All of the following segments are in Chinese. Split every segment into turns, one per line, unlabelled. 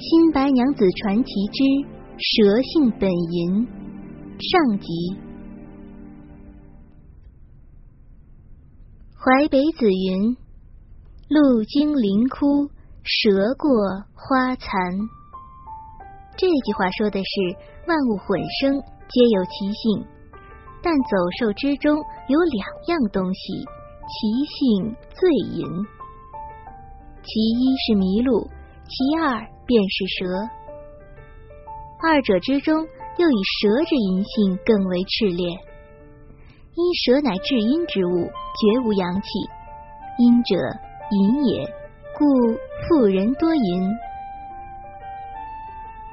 新白娘子传奇之蛇性本淫》上集。淮北子云：“路经林窟，蛇过花残。”这句话说的是万物混生，皆有其性，但走兽之中有两样东西，其性最淫。其一是麋鹿，其二。便是蛇，二者之中，又以蛇之阴性更为炽烈。因蛇乃至阴之物，绝无阳气，阴者淫也，故妇人多淫。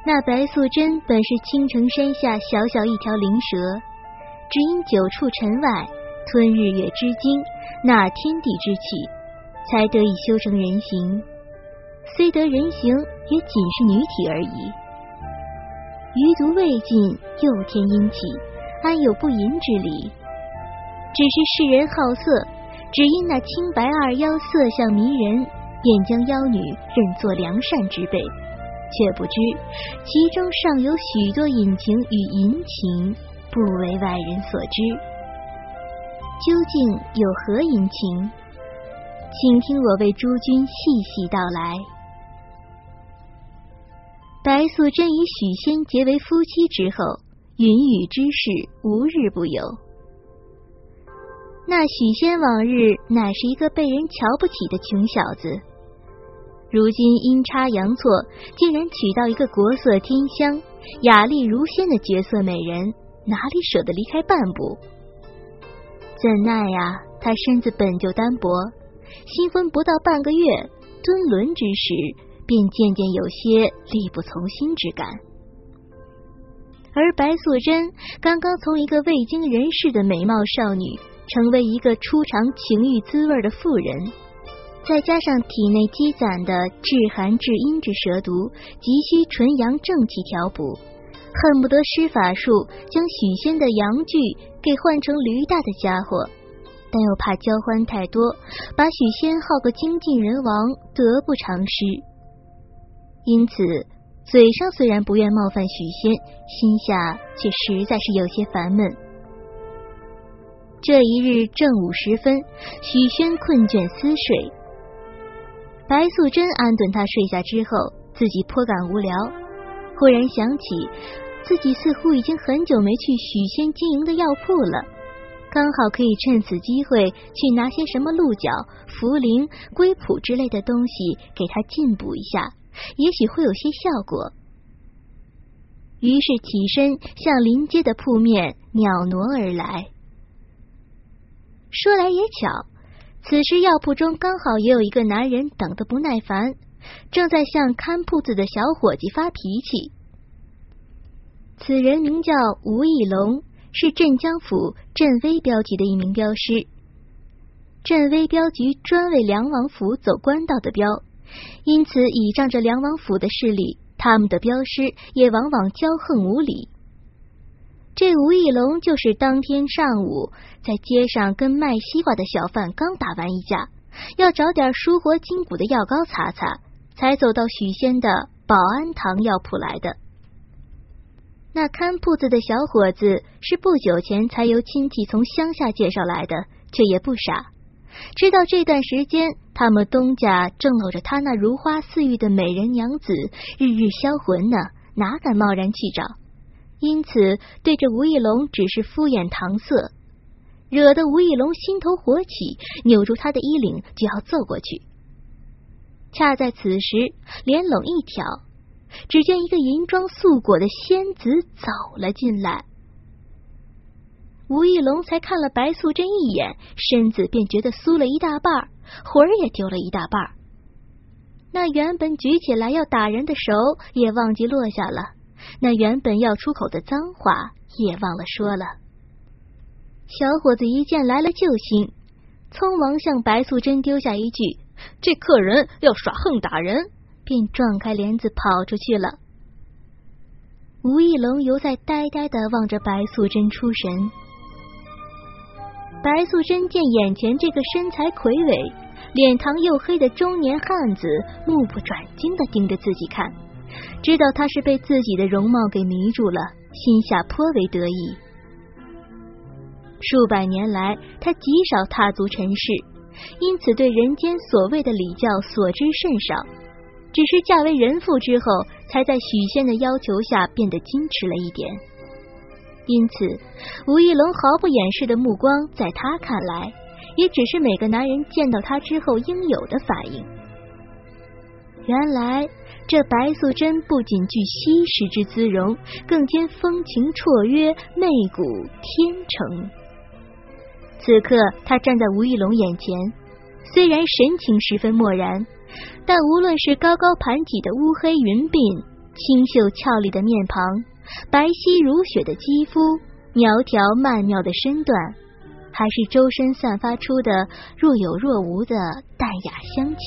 那白素贞本是青城山下小小一条灵蛇，只因久处尘外，吞日月之精，纳天地之气，才得以修成人形。虽得人形，也仅是女体而已。余毒未尽，又添阴气，安有不淫之理？只是世人好色，只因那青白二妖色相迷人，便将妖女认作良善之辈，却不知其中尚有许多隐情与淫情，不为外人所知。究竟有何隐情？请听我为诸君细细道来。白素贞与许仙结为夫妻之后，云雨之事无日不有。那许仙往日乃是一个被人瞧不起的穷小子，如今阴差阳错，竟然娶到一个国色天香、雅丽如仙的绝色美人，哪里舍得离开半步？怎奈呀，他身子本就单薄，新婚不到半个月，蹲轮之时。便渐渐有些力不从心之感，而白素贞刚刚从一个未经人事的美貌少女，成为一个初尝情欲滋味的妇人，再加上体内积攒的至寒至阴之蛇毒，急需纯阳正气调补，恨不得施法术将许仙的阳具给换成驴大的家伙，但又怕交欢太多，把许仙耗个精尽人亡，得不偿失。因此，嘴上虽然不愿冒犯许仙，心下却实在是有些烦闷。这一日正午时分，许仙困倦思睡，白素贞安顿他睡下之后，自己颇感无聊，忽然想起自己似乎已经很久没去许仙经营的药铺了，刚好可以趁此机会去拿些什么鹿角、茯苓、龟脯之类的东西给他进补一下。也许会有些效果，于是起身向临街的铺面袅挪而来。说来也巧，此时药铺中刚好也有一个男人等得不耐烦，正在向看铺子的小伙计发脾气。此人名叫吴义龙，是镇江府镇威镖局的一名镖师。镇威镖局专为梁王府走官道的镖。因此，倚仗着梁王府的势力，他们的镖师也往往骄横无礼。这吴义龙就是当天上午在街上跟卖西瓜的小贩刚打完一架，要找点舒活筋骨的药膏擦擦，才走到许仙的保安堂药铺来的。那看铺子的小伙子是不久前才由亲戚从乡下介绍来的，却也不傻。知道这段时间，他们东家正搂着他那如花似玉的美人娘子，日日销魂呢，哪敢贸然去找？因此，对着吴义龙只是敷衍搪塞，惹得吴义龙心头火起，扭住他的衣领就要揍过去。恰在此时，帘拢一挑，只见一个银装素裹的仙子走了进来。吴义龙才看了白素贞一眼，身子便觉得酥了一大半，魂儿也丢了一大半。那原本举起来要打人的手也忘记落下了，那原本要出口的脏话也忘了说了。小伙子一见来了救星，匆忙向白素贞丢下一句：“这客人要耍横打人。”便撞开帘子跑出去了。吴义龙犹在呆呆的望着白素贞出神。白素贞见眼前这个身材魁伟、脸庞又黑的中年汉子，目不转睛的盯着自己看，知道他是被自己的容貌给迷住了，心下颇为得意。数百年来，他极少踏足尘世，因此对人间所谓的礼教所知甚少。只是嫁为人妇之后，才在许仙的要求下变得矜持了一点。因此，吴亦龙毫不掩饰的目光，在他看来，也只是每个男人见到他之后应有的反应。原来，这白素贞不仅具西施之姿容，更兼风情绰约、媚骨天成。此刻，他站在吴亦龙眼前，虽然神情十分漠然。但无论是高高盘起的乌黑云鬓、清秀俏丽的面庞、白皙如雪的肌肤、苗条曼妙的身段，还是周身散发出的若有若无的淡雅香气，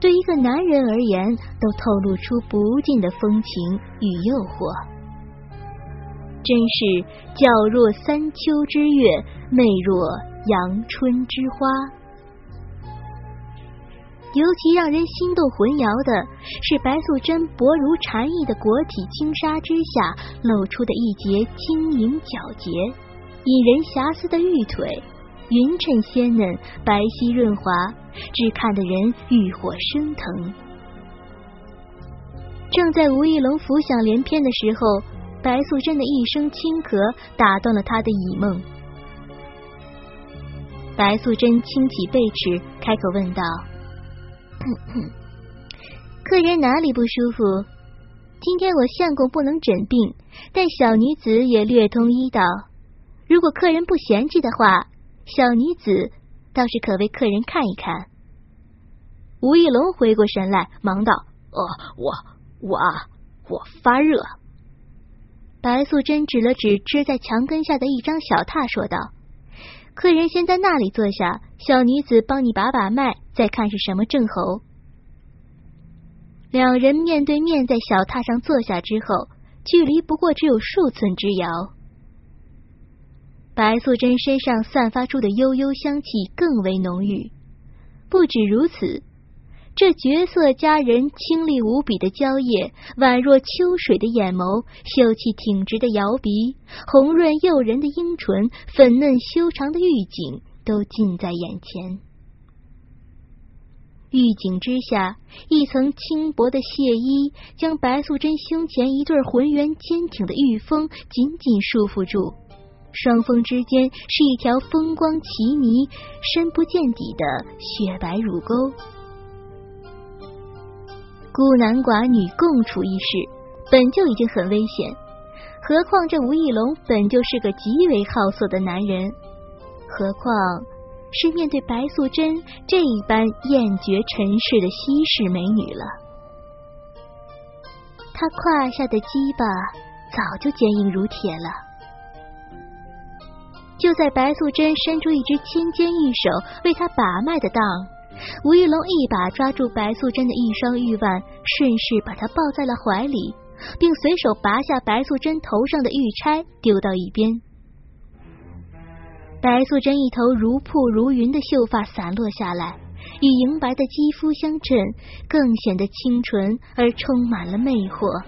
对一个男人而言，都透露出不尽的风情与诱惑。真是皎若三秋之月，媚若阳春之花。尤其让人心动魂摇的是白素贞薄如蝉翼的裹体轻纱之下露出的一截晶莹皎洁、引人遐思的玉腿，匀称鲜嫩，白皙润滑，只看得人欲火升腾。正在吴亦龙浮想联翩的时候，白素贞的一声轻咳打断了他的绮梦。白素贞轻起背齿，开口问道。客人哪里不舒服？今天我相公不能诊病，但小女子也略通医道。如果客人不嫌弃的话，小女子倒是可为客人看一看。吴义龙回过神来，忙道：“哦，我我我发热。”白素贞指了指支在墙根下的一张小榻，说道：“客人先在那里坐下，小女子帮你把把脉。”再看是什么症候。两人面对面在小榻上坐下之后，距离不过只有数寸之遥。白素贞身上散发出的幽幽香气更为浓郁。不止如此，这绝色佳人清丽无比的娇叶，宛若秋水的眼眸，秀气挺直的摇鼻，红润诱人的樱唇，粉嫩修长的玉颈，都近在眼前。玉颈之下，一层轻薄的亵衣将白素贞胸前一对浑圆坚挺的玉峰紧紧束缚住，双峰之间是一条风光奇旎、深不见底的雪白乳沟。孤男寡女共处一室，本就已经很危险，何况这吴义龙本就是个极为好色的男人，何况……是面对白素贞这一般厌绝尘世的西式美女了。他胯下的鸡巴早就坚硬如铁了。就在白素贞伸出一只纤尖玉手为他把脉的当，吴玉龙一把抓住白素贞的一双玉腕，顺势把她抱在了怀里，并随手拔下白素贞头上的玉钗，丢到一边。白素贞一头如瀑如云的秀发散落下来，与莹白的肌肤相衬，更显得清纯而充满了魅惑。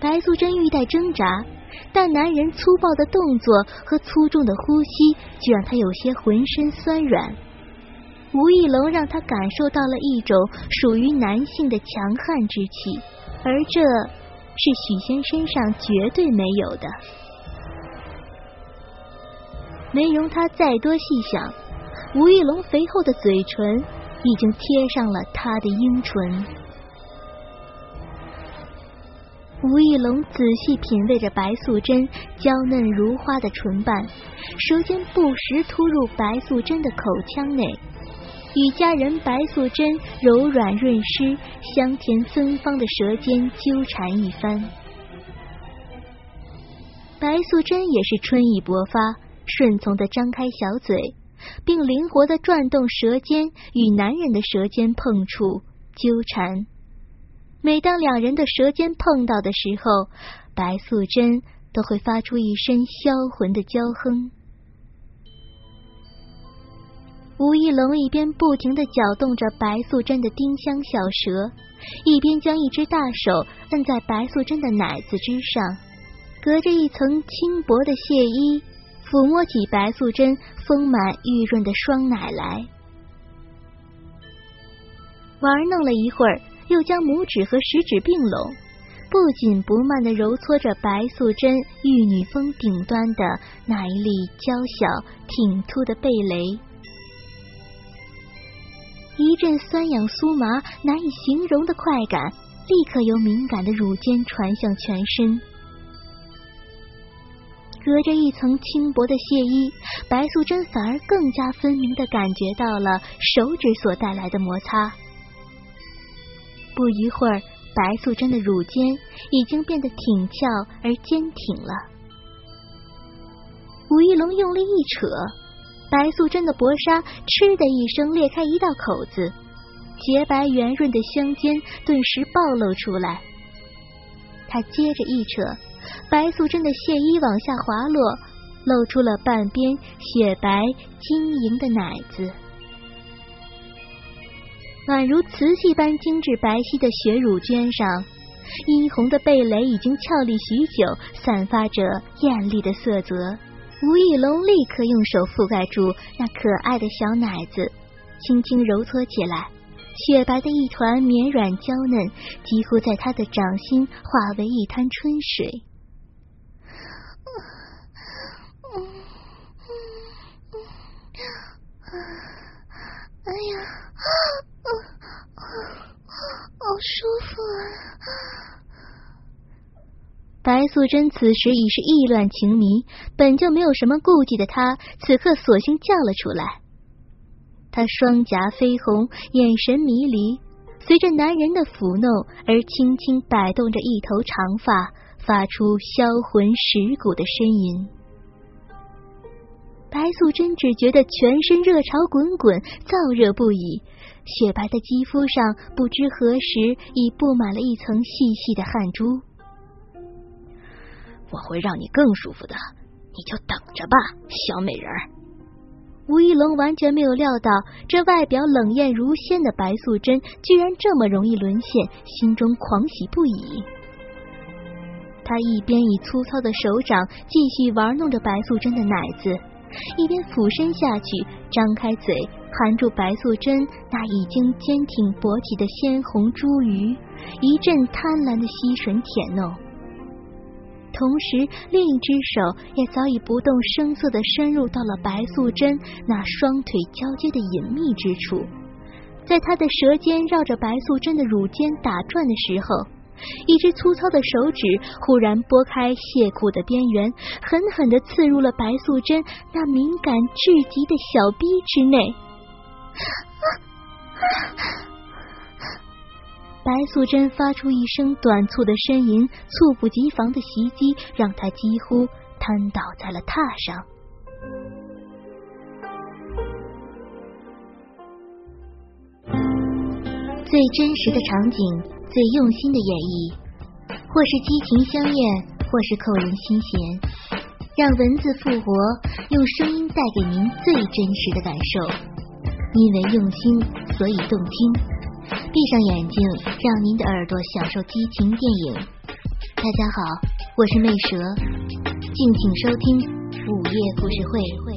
白素贞欲待挣扎，但男人粗暴的动作和粗重的呼吸，却让她有些浑身酸软。吴义龙让她感受到了一种属于男性的强悍之气，而这是许仙身上绝对没有的。没容他再多细想，吴玉龙肥厚的嘴唇已经贴上了他的樱唇。吴玉龙仔细品味着白素贞娇嫩如花的唇瓣，舌尖不时突入白素贞的口腔内，与佳人白素贞柔软润湿、香甜芬芳的舌尖纠缠一番。白素贞也是春意勃发，顺从的张开小嘴，并灵活的转动舌尖，与男人的舌尖碰触纠缠。每当两人的舌尖碰到的时候，白素贞都会发出一声销魂的娇哼。吴一龙一边不停的搅动着白素贞的丁香小舌，一边将一只大手摁在白素贞的奶子之上，隔着一层轻薄的亵衣，抚摸起白素贞丰满玉润的双奶来。玩弄了一会儿，又将拇指和食指并拢，不紧不慢的揉搓着白素贞玉女峰顶端的那一粒娇小挺凸的蓓蕾。一阵酸痒酥麻、难以形容的快感，立刻由敏感的乳尖传向全身。隔着一层轻薄的亵衣，白素贞反而更加分明的感觉到了手指所带来的摩擦。不一会儿，白素贞的乳尖已经变得挺翘而坚挺了。吴一龙用力一扯。白素贞的薄纱“嗤”的一声裂开一道口子，洁白圆润的香肩顿时暴露出来。他接着一扯，白素贞的亵衣往下滑落，露出了半边雪白晶莹的奶子，宛如瓷器般精致白皙的雪乳绢上，殷红的蓓蕾已经俏丽许久，散发着艳丽的色泽。吴义龙立刻用手覆盖住那可爱的小奶子，轻轻揉搓起来，雪白的一团绵软娇嫩，几乎在他的掌心化为一滩春水。
哎呀，好舒服啊！
白素贞此时已是意乱情迷，本就没有什么顾忌的她，此刻索性叫了出来。她双颊绯红，眼神迷离，随着男人的抚弄而轻轻摆动着一头长发，发出销魂蚀骨的呻吟。白素贞只觉得全身热潮滚滚，燥热不已，雪白的肌肤上不知何时已布满了一层细细的汗珠。
我会让你更舒服的，你就等着吧，小美人儿。
吴一龙完全没有料到，这外表冷艳如仙的白素贞居然这么容易沦陷，心中狂喜不已。他一边以粗糙的手掌继续玩弄着白素贞的奶子，一边俯身下去，张开嘴含住白素贞那已经坚挺勃起的鲜红珠鱼，一阵贪婪的吸吮舔弄。同时，另一只手也早已不动声色的深入到了白素贞那双腿交接的隐秘之处，在他的舌尖绕着白素贞的乳尖打转的时候，一只粗糙的手指忽然拨开亵裤的边缘，狠狠的刺入了白素贞那敏感至极的小逼之内。白素贞发出一声短促的呻吟，猝不及防的袭击让她几乎瘫倒在了榻上。最真实的场景，最用心的演绎，或是激情相艳，或是扣人心弦，让文字复活，用声音带给您最真实的感受。因为用心，所以动听。闭上眼睛，让您的耳朵享受激情电影。大家好，我是魅蛇，敬请收听午夜故事会。